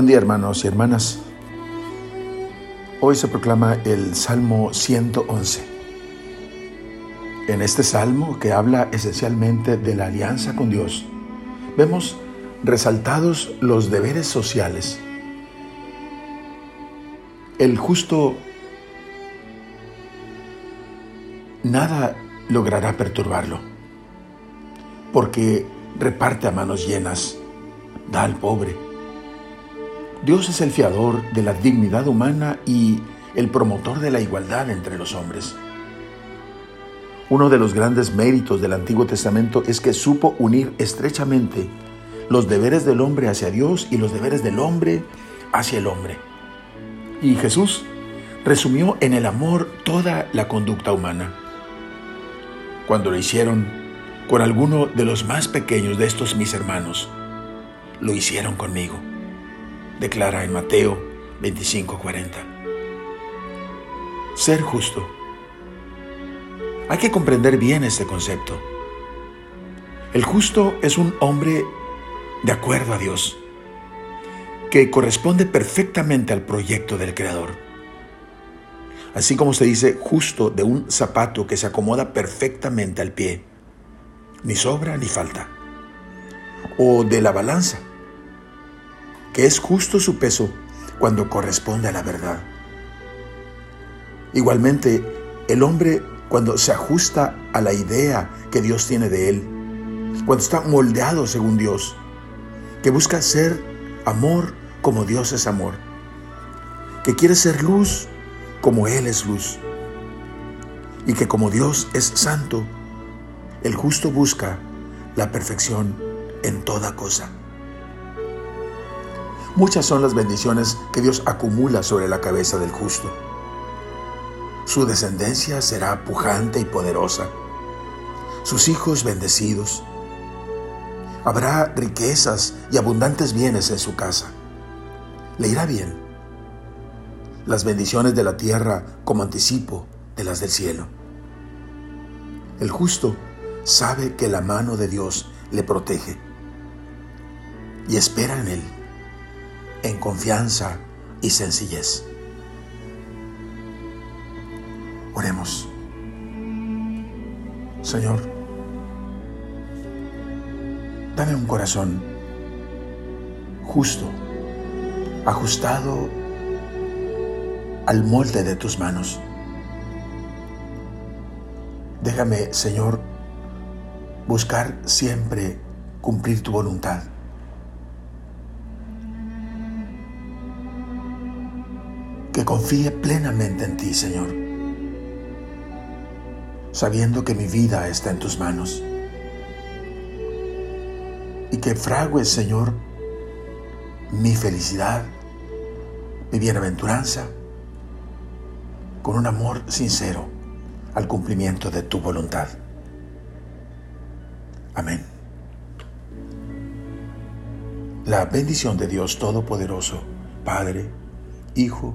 Buen día hermanos y hermanas. Hoy se proclama el Salmo 111. En este salmo, que habla esencialmente de la alianza con Dios, vemos resaltados los deberes sociales. El justo nada logrará perturbarlo, porque reparte a manos llenas, da al pobre Dios es el fiador de la dignidad humana y el promotor de la igualdad entre los hombres. Uno de los grandes méritos del Antiguo Testamento es que supo unir estrechamente los deberes del hombre hacia Dios y los deberes del hombre hacia el hombre. Y Jesús resumió en el amor toda la conducta humana. Cuando lo hicieron con alguno de los más pequeños de estos mis hermanos, lo hicieron conmigo declara en Mateo 25:40. Ser justo. Hay que comprender bien este concepto. El justo es un hombre de acuerdo a Dios, que corresponde perfectamente al proyecto del Creador. Así como se dice justo de un zapato que se acomoda perfectamente al pie, ni sobra ni falta. O de la balanza, que es justo su peso cuando corresponde a la verdad. Igualmente, el hombre cuando se ajusta a la idea que Dios tiene de él, cuando está moldeado según Dios, que busca ser amor como Dios es amor, que quiere ser luz como Él es luz, y que como Dios es santo, el justo busca la perfección en toda cosa. Muchas son las bendiciones que Dios acumula sobre la cabeza del justo. Su descendencia será pujante y poderosa, sus hijos bendecidos. Habrá riquezas y abundantes bienes en su casa. Le irá bien. Las bendiciones de la tierra como anticipo de las del cielo. El justo sabe que la mano de Dios le protege y espera en él en confianza y sencillez. Oremos. Señor, dame un corazón justo, ajustado al molde de tus manos. Déjame, Señor, buscar siempre cumplir tu voluntad confíe plenamente en ti, Señor, sabiendo que mi vida está en tus manos y que fragues, Señor, mi felicidad, mi bienaventuranza, con un amor sincero al cumplimiento de tu voluntad. Amén. La bendición de Dios Todopoderoso, Padre, Hijo